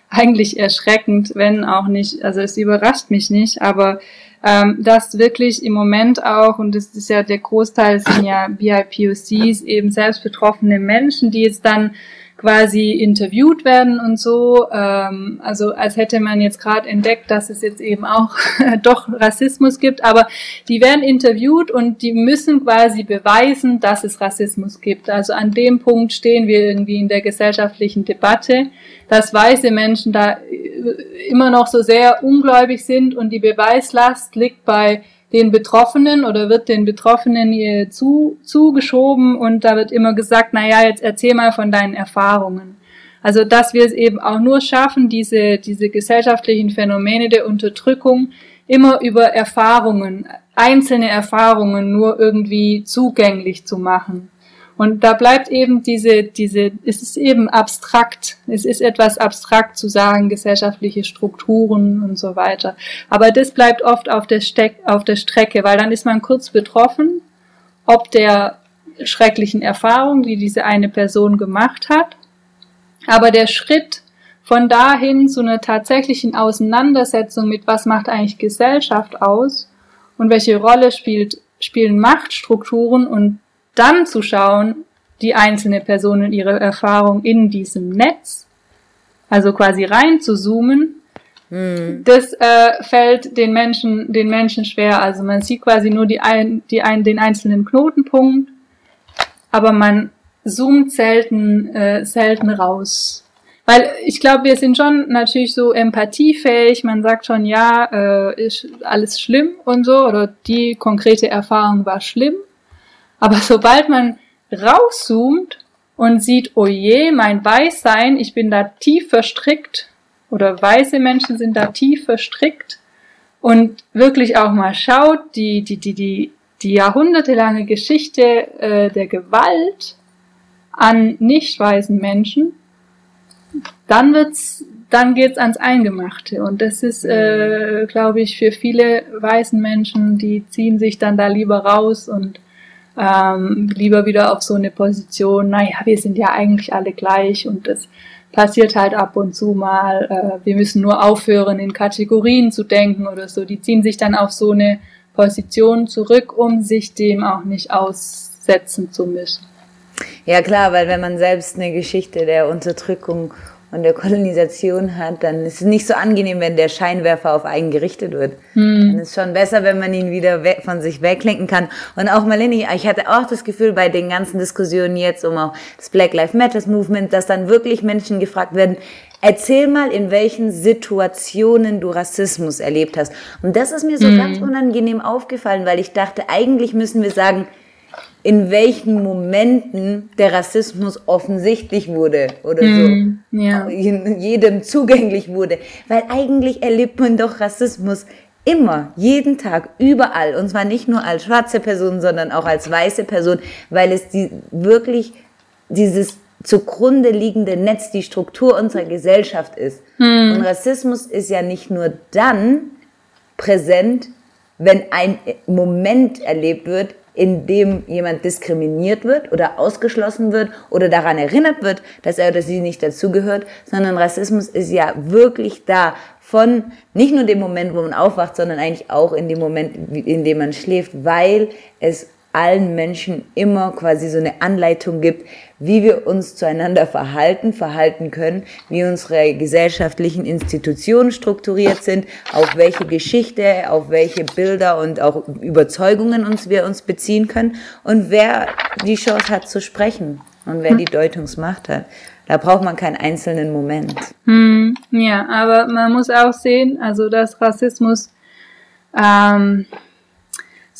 B: eigentlich erschreckend, wenn auch nicht, also es überrascht mich nicht, aber ähm, dass wirklich im Moment auch, und das ist ja der Großteil sind ja BIPOCs, eben selbst betroffene Menschen, die jetzt dann quasi interviewt werden und so. Ähm, also als hätte man jetzt gerade entdeckt, dass es jetzt eben auch *laughs* doch Rassismus gibt, aber die werden interviewt und die müssen quasi beweisen, dass es Rassismus gibt. Also an dem Punkt stehen wir irgendwie in der gesellschaftlichen Debatte, dass weiße Menschen da äh, immer noch so sehr ungläubig sind und die Beweislast liegt bei den Betroffenen oder wird den Betroffenen hier zu, zugeschoben und da wird immer gesagt, na ja, jetzt erzähl mal von deinen Erfahrungen. Also, dass wir es eben auch nur schaffen, diese, diese gesellschaftlichen Phänomene der Unterdrückung immer über Erfahrungen, einzelne Erfahrungen nur irgendwie zugänglich zu machen. Und da bleibt eben diese, diese, es ist eben abstrakt. Es ist etwas abstrakt zu sagen, gesellschaftliche Strukturen und so weiter. Aber das bleibt oft auf der, Steck, auf der Strecke, weil dann ist man kurz betroffen, ob der schrecklichen Erfahrung, die diese eine Person gemacht hat. Aber der Schritt von dahin zu einer tatsächlichen Auseinandersetzung mit, was macht eigentlich Gesellschaft aus und welche Rolle spielt, spielen Machtstrukturen und dann zu schauen, die einzelne Person und ihre Erfahrung in diesem Netz, also quasi rein zu zoomen, hm. das äh, fällt den Menschen, den Menschen schwer. Also man sieht quasi nur die ein, die ein, den einzelnen Knotenpunkt, aber man zoomt selten, äh, selten raus. Weil ich glaube, wir sind schon natürlich so empathiefähig. Man sagt schon, ja, äh, ist alles schlimm und so, oder die konkrete Erfahrung war schlimm. Aber sobald man rauszoomt und sieht, oh je, mein Weißsein, ich bin da tief verstrickt, oder weiße Menschen sind da tief verstrickt und wirklich auch mal schaut, die, die, die, die, die jahrhundertelange Geschichte äh, der Gewalt an nicht weißen Menschen, dann wird's, dann geht's ans Eingemachte. Und das ist, äh, glaube ich, für viele weißen Menschen, die ziehen sich dann da lieber raus und ähm, lieber wieder auf so eine Position, naja, wir sind ja eigentlich alle gleich und das passiert halt ab und zu mal, äh, wir müssen nur aufhören, in Kategorien zu denken oder so. Die ziehen sich dann auf so eine Position zurück, um sich dem auch nicht aussetzen zu müssen.
A: Ja klar, weil wenn man selbst eine Geschichte der Unterdrückung und der Kolonisation hat, dann ist es nicht so angenehm, wenn der Scheinwerfer auf einen gerichtet wird. Hm. Dann ist es schon besser, wenn man ihn wieder von sich weglenken kann. Und auch Malini, ich hatte auch das Gefühl bei den ganzen Diskussionen jetzt um auch das Black Lives Matter Movement, dass dann wirklich Menschen gefragt werden, Erzähl mal, in welchen Situationen du Rassismus erlebt hast. Und das ist mir so hm. ganz unangenehm aufgefallen, weil ich dachte, eigentlich müssen wir sagen, in welchen Momenten der Rassismus offensichtlich wurde oder mm, so ja. jedem zugänglich wurde. Weil eigentlich erlebt man doch Rassismus immer, jeden Tag, überall. Und zwar nicht nur als schwarze Person, sondern auch als weiße Person, weil es die, wirklich dieses zugrunde liegende Netz, die Struktur unserer Gesellschaft ist. Mm. Und Rassismus ist ja nicht nur dann präsent, wenn ein Moment erlebt wird, in dem jemand diskriminiert wird oder ausgeschlossen wird oder daran erinnert wird, dass er oder sie nicht dazugehört, sondern Rassismus ist ja wirklich da von nicht nur dem Moment, wo man aufwacht, sondern eigentlich auch in dem Moment, in dem man schläft, weil es allen Menschen immer quasi so eine Anleitung gibt, wie wir uns zueinander verhalten, verhalten können, wie unsere gesellschaftlichen Institutionen strukturiert sind, auf welche Geschichte, auf welche Bilder und auch Überzeugungen uns wir uns beziehen können und wer die Chance hat zu sprechen und wer die Deutungsmacht hat. Da braucht man keinen einzelnen Moment.
B: Hm, ja, aber man muss auch sehen, also dass Rassismus ähm,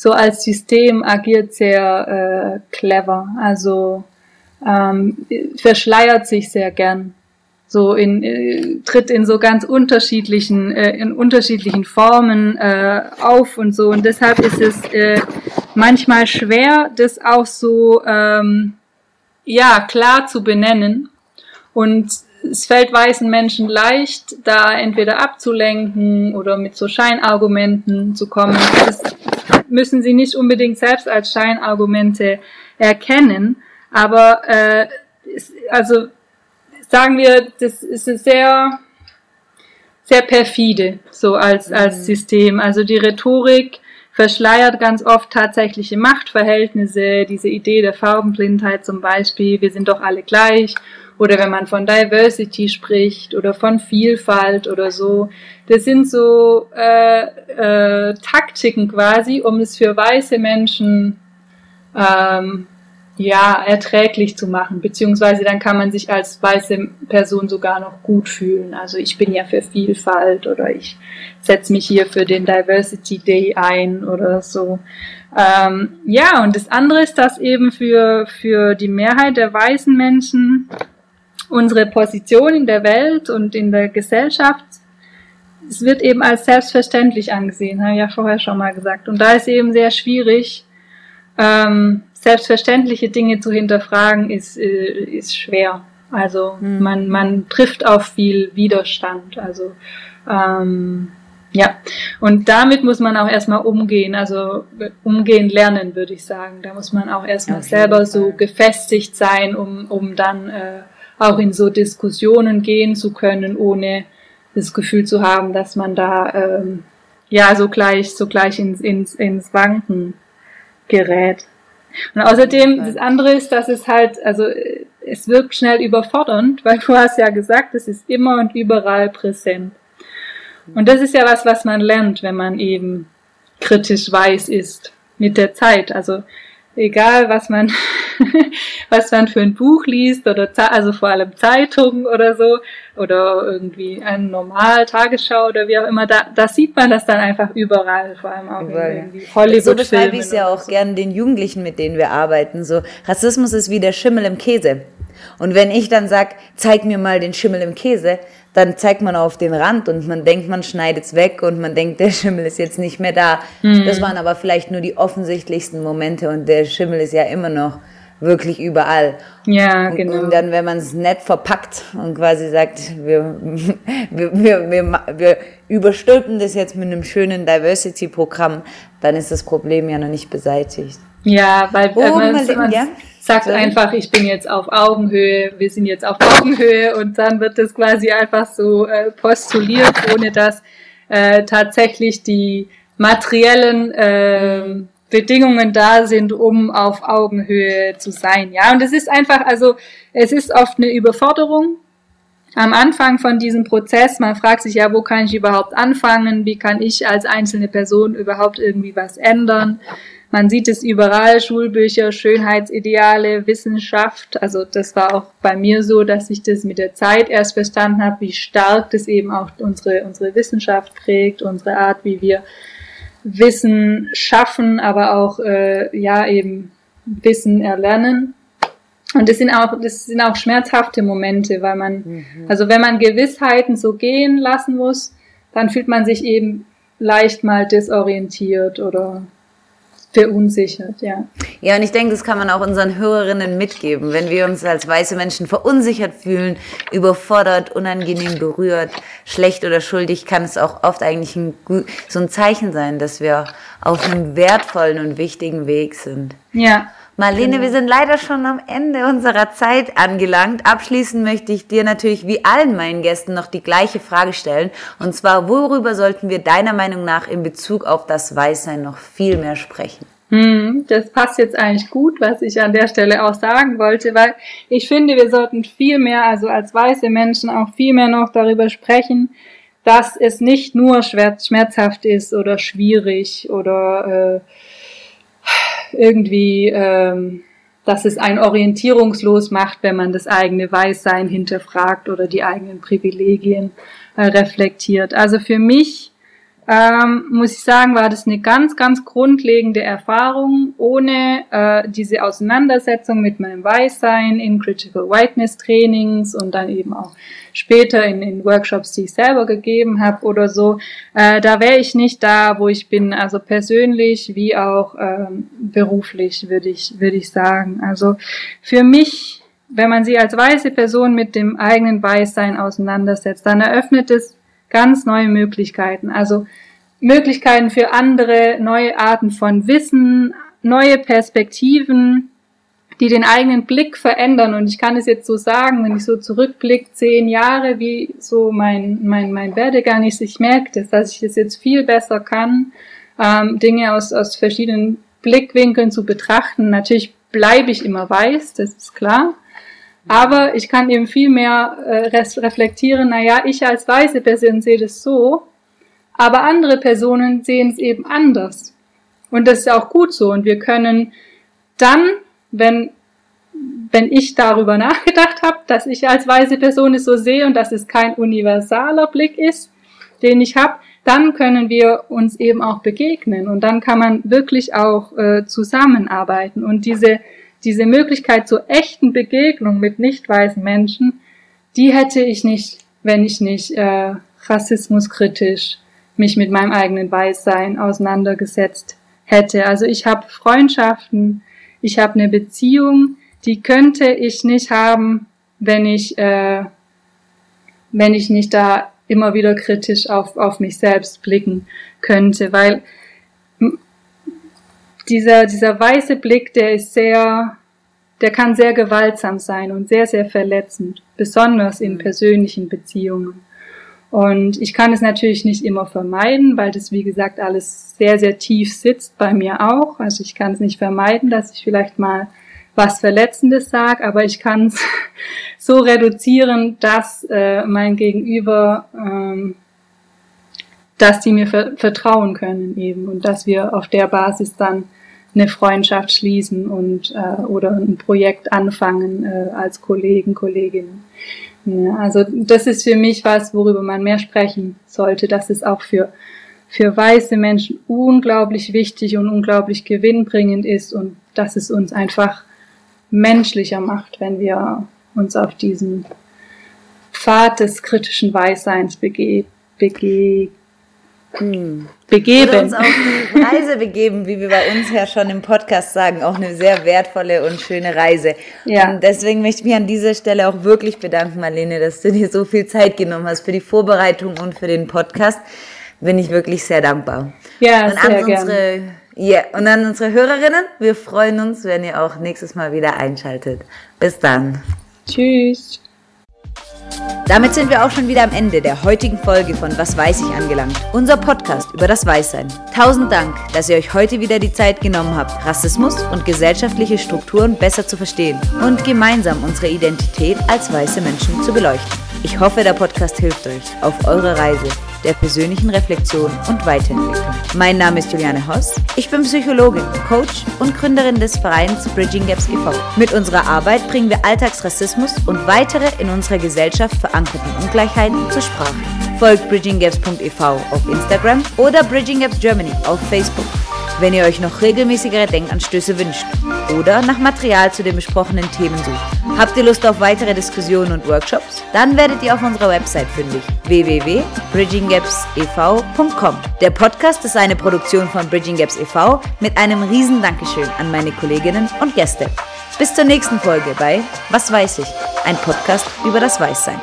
B: so als System agiert sehr äh, clever. Also ähm, verschleiert sich sehr gern. So in, äh, tritt in so ganz unterschiedlichen, äh, in unterschiedlichen Formen äh, auf und so. Und deshalb ist es äh, manchmal schwer, das auch so ähm, ja klar zu benennen. Und es fällt weißen Menschen leicht, da entweder abzulenken oder mit so Scheinargumenten zu kommen. Das müssen sie nicht unbedingt selbst als Scheinargumente erkennen, aber äh, also sagen wir, das ist sehr sehr perfide so als als mhm. System. Also die Rhetorik verschleiert ganz oft tatsächliche Machtverhältnisse, diese Idee der Farbenblindheit zum Beispiel, wir sind doch alle gleich oder wenn man von Diversity spricht oder von Vielfalt oder so. Das sind so äh, äh, Taktiken quasi, um es für weiße Menschen ähm, ja erträglich zu machen, beziehungsweise dann kann man sich als weiße Person sogar noch gut fühlen. Also ich bin ja für Vielfalt oder ich setze mich hier für den Diversity Day ein oder so. Ähm, ja, und das andere ist, dass eben für, für die Mehrheit der weißen Menschen unsere Position in der Welt und in der Gesellschaft, es wird eben als selbstverständlich angesehen, habe ich ja vorher schon mal gesagt. Und da ist eben sehr schwierig, ähm, selbstverständliche Dinge zu hinterfragen, ist, äh, ist schwer. Also mhm. man, man trifft auf viel Widerstand. Also ähm, ja, und damit muss man auch erstmal umgehen, also umgehen lernen, würde ich sagen. Da muss man auch erstmal selber so gefestigt sein, um, um dann äh, auch in so Diskussionen gehen zu können, ohne das Gefühl zu haben, dass man da ähm, ja so gleich so gleich ins, ins, ins Wanken gerät. Und außerdem das andere ist, dass es halt also es wirkt schnell überfordernd, weil du hast ja gesagt, es ist immer und überall präsent. Und das ist ja was, was man lernt, wenn man eben kritisch weiß ist mit der Zeit. Also egal was man, *laughs* was man für ein Buch liest oder also vor allem Zeitungen oder so oder irgendwie ein normal Tagesschau oder wie auch immer, da, da sieht man das dann einfach überall, vor allem auch überall. in irgendwie
A: Hollywood. So beschreibe ich es ja auch so. gern den Jugendlichen, mit denen wir arbeiten. So Rassismus ist wie der Schimmel im Käse. Und wenn ich dann sag, zeig mir mal den Schimmel im Käse, dann zeigt man auf den Rand und man denkt, man schneidet es weg und man denkt, der Schimmel ist jetzt nicht mehr da. Mhm. Das waren aber vielleicht nur die offensichtlichsten Momente und der Schimmel ist ja immer noch wirklich überall.
B: Ja, genau.
A: Und, und dann, wenn man es nett verpackt und quasi sagt, wir, wir, wir, wir, wir überstülpen das jetzt mit einem schönen Diversity-Programm, dann ist das Problem ja noch nicht beseitigt.
B: Ja, weil oh, man, man ja. sagt Sorry. einfach, ich bin jetzt auf Augenhöhe, wir sind jetzt auf Augenhöhe und dann wird das quasi einfach so äh, postuliert, ohne dass äh, tatsächlich die materiellen äh, Bedingungen da sind, um auf Augenhöhe zu sein. Ja, und es ist einfach, also es ist oft eine Überforderung am Anfang von diesem Prozess. Man fragt sich ja, wo kann ich überhaupt anfangen? Wie kann ich als einzelne Person überhaupt irgendwie was ändern? Man sieht es überall, Schulbücher, Schönheitsideale, Wissenschaft. Also das war auch bei mir so, dass ich das mit der Zeit erst verstanden habe, wie stark das eben auch unsere, unsere Wissenschaft prägt, unsere Art, wie wir Wissen schaffen, aber auch äh, ja eben Wissen erlernen. Und das sind auch, das sind auch schmerzhafte Momente, weil man, mhm. also wenn man Gewissheiten so gehen lassen muss, dann fühlt man sich eben leicht mal desorientiert oder verunsichert, ja.
A: Ja, und ich denke, das kann man auch unseren Hörerinnen mitgeben. Wenn wir uns als weiße Menschen verunsichert fühlen, überfordert, unangenehm berührt, schlecht oder schuldig, kann es auch oft eigentlich ein, so ein Zeichen sein, dass wir auf einem wertvollen und wichtigen Weg sind.
B: Ja.
A: Marlene, genau. wir sind leider schon am Ende unserer Zeit angelangt. Abschließend möchte ich dir natürlich wie allen meinen Gästen noch die gleiche Frage stellen. Und zwar, worüber sollten wir deiner Meinung nach in Bezug auf das Weißsein noch viel mehr sprechen?
B: Hm, das passt jetzt eigentlich gut, was ich an der Stelle auch sagen wollte, weil ich finde, wir sollten viel mehr, also als weiße Menschen auch viel mehr noch darüber sprechen, dass es nicht nur schmerzhaft ist oder schwierig oder äh, irgendwie, ähm, dass es ein orientierungslos macht, wenn man das eigene Weißsein hinterfragt oder die eigenen Privilegien äh, reflektiert. Also für mich ähm, muss ich sagen, war das eine ganz, ganz grundlegende Erfahrung, ohne äh, diese Auseinandersetzung mit meinem Weißsein in Critical Whiteness Trainings und dann eben auch später in, in Workshops, die ich selber gegeben habe oder so. Äh, da wäre ich nicht da, wo ich bin, also persönlich wie auch ähm, beruflich, würde ich, würde ich sagen. Also für mich, wenn man sie als weiße Person mit dem eigenen Weißsein auseinandersetzt, dann eröffnet es ganz neue Möglichkeiten. Also Möglichkeiten für andere, neue Arten von Wissen, neue Perspektiven, die den eigenen Blick verändern. Und ich kann es jetzt so sagen, wenn ich so zurückblicke, zehn Jahre, wie so mein, mein, mein Werdegang ist, ich merke das, dass ich das jetzt viel besser kann, ähm, Dinge aus, aus verschiedenen Blickwinkeln zu betrachten. Natürlich bleibe ich immer weiß, das ist klar. Aber ich kann eben viel mehr äh, reflektieren, naja, ich als weiße Person sehe das so, aber andere Personen sehen es eben anders. Und das ist auch gut so. Und wir können dann, wenn, wenn ich darüber *laughs* nachgedacht habe, dass ich als weiße Person es so sehe und dass es kein universaler Blick ist, den ich habe, dann können wir uns eben auch begegnen und dann kann man wirklich auch äh, zusammenarbeiten. Und diese diese Möglichkeit zur echten Begegnung mit nicht weißen Menschen, die hätte ich nicht, wenn ich nicht äh, rassismuskritisch mich mit meinem eigenen Weißsein auseinandergesetzt hätte. Also ich habe Freundschaften, ich habe eine Beziehung, die könnte ich nicht haben, wenn ich, äh, wenn ich nicht da immer wieder kritisch auf, auf mich selbst blicken könnte, weil dieser, dieser weiße Blick, der ist sehr, der kann sehr gewaltsam sein und sehr, sehr verletzend, besonders in mhm. persönlichen Beziehungen. Und ich kann es natürlich nicht immer vermeiden, weil das, wie gesagt, alles sehr, sehr tief sitzt bei mir auch. Also ich kann es nicht vermeiden, dass ich vielleicht mal was Verletzendes sage, aber ich kann es *laughs* so reduzieren, dass äh, mein Gegenüber, ähm, dass die mir ver vertrauen können eben und dass wir auf der Basis dann eine Freundschaft schließen und äh, oder ein Projekt anfangen äh, als Kollegen, Kolleginnen. Ja, also das ist für mich was, worüber man mehr sprechen sollte. Das ist auch für für weiße Menschen unglaublich wichtig und unglaublich gewinnbringend ist und dass es uns einfach menschlicher macht, wenn wir uns auf diesen Pfad des kritischen Weißseins bege bege
A: hm. Begeben. Oder uns auf die Reise begeben, wie wir bei uns ja schon im Podcast sagen, auch eine sehr wertvolle und schöne Reise. Ja. Und deswegen möchte ich mich an dieser Stelle auch wirklich bedanken, Marlene, dass du dir so viel Zeit genommen hast für die Vorbereitung und für den Podcast. Bin ich wirklich sehr dankbar.
B: Ja, und sehr an unsere
A: Ja, yeah. und an unsere Hörerinnen, wir freuen uns, wenn ihr auch nächstes Mal wieder einschaltet. Bis dann.
B: Tschüss.
A: Damit sind wir auch schon wieder am Ende der heutigen Folge von Was weiß ich angelangt, unser Podcast über das Weißsein. Tausend Dank, dass ihr euch heute wieder die Zeit genommen habt, Rassismus und gesellschaftliche Strukturen besser zu verstehen und gemeinsam unsere Identität als weiße Menschen zu beleuchten. Ich hoffe, der Podcast hilft euch auf eurer Reise der persönlichen Reflexion und Weiterentwicklung. Mein Name ist Juliane Hoss. Ich bin Psychologin, Coach und Gründerin des Vereins Bridging Gaps e.V. Mit unserer Arbeit bringen wir Alltagsrassismus und weitere in unserer Gesellschaft verankerten Ungleichheiten zur Sprache. Folgt bridginggaps.ev auf Instagram oder Bridging Gaps Germany auf Facebook wenn ihr euch noch regelmäßigere Denkanstöße wünscht oder nach Material zu den besprochenen Themen sucht. Habt ihr Lust auf weitere Diskussionen und Workshops? Dann werdet ihr auf unserer Website fündig www.bridginggapsev.com. Der Podcast ist eine Produktion von Bridging Gaps e.V. mit einem riesen Dankeschön an meine Kolleginnen und Gäste. Bis zur nächsten Folge bei Was weiß ich? Ein Podcast über das Weißsein.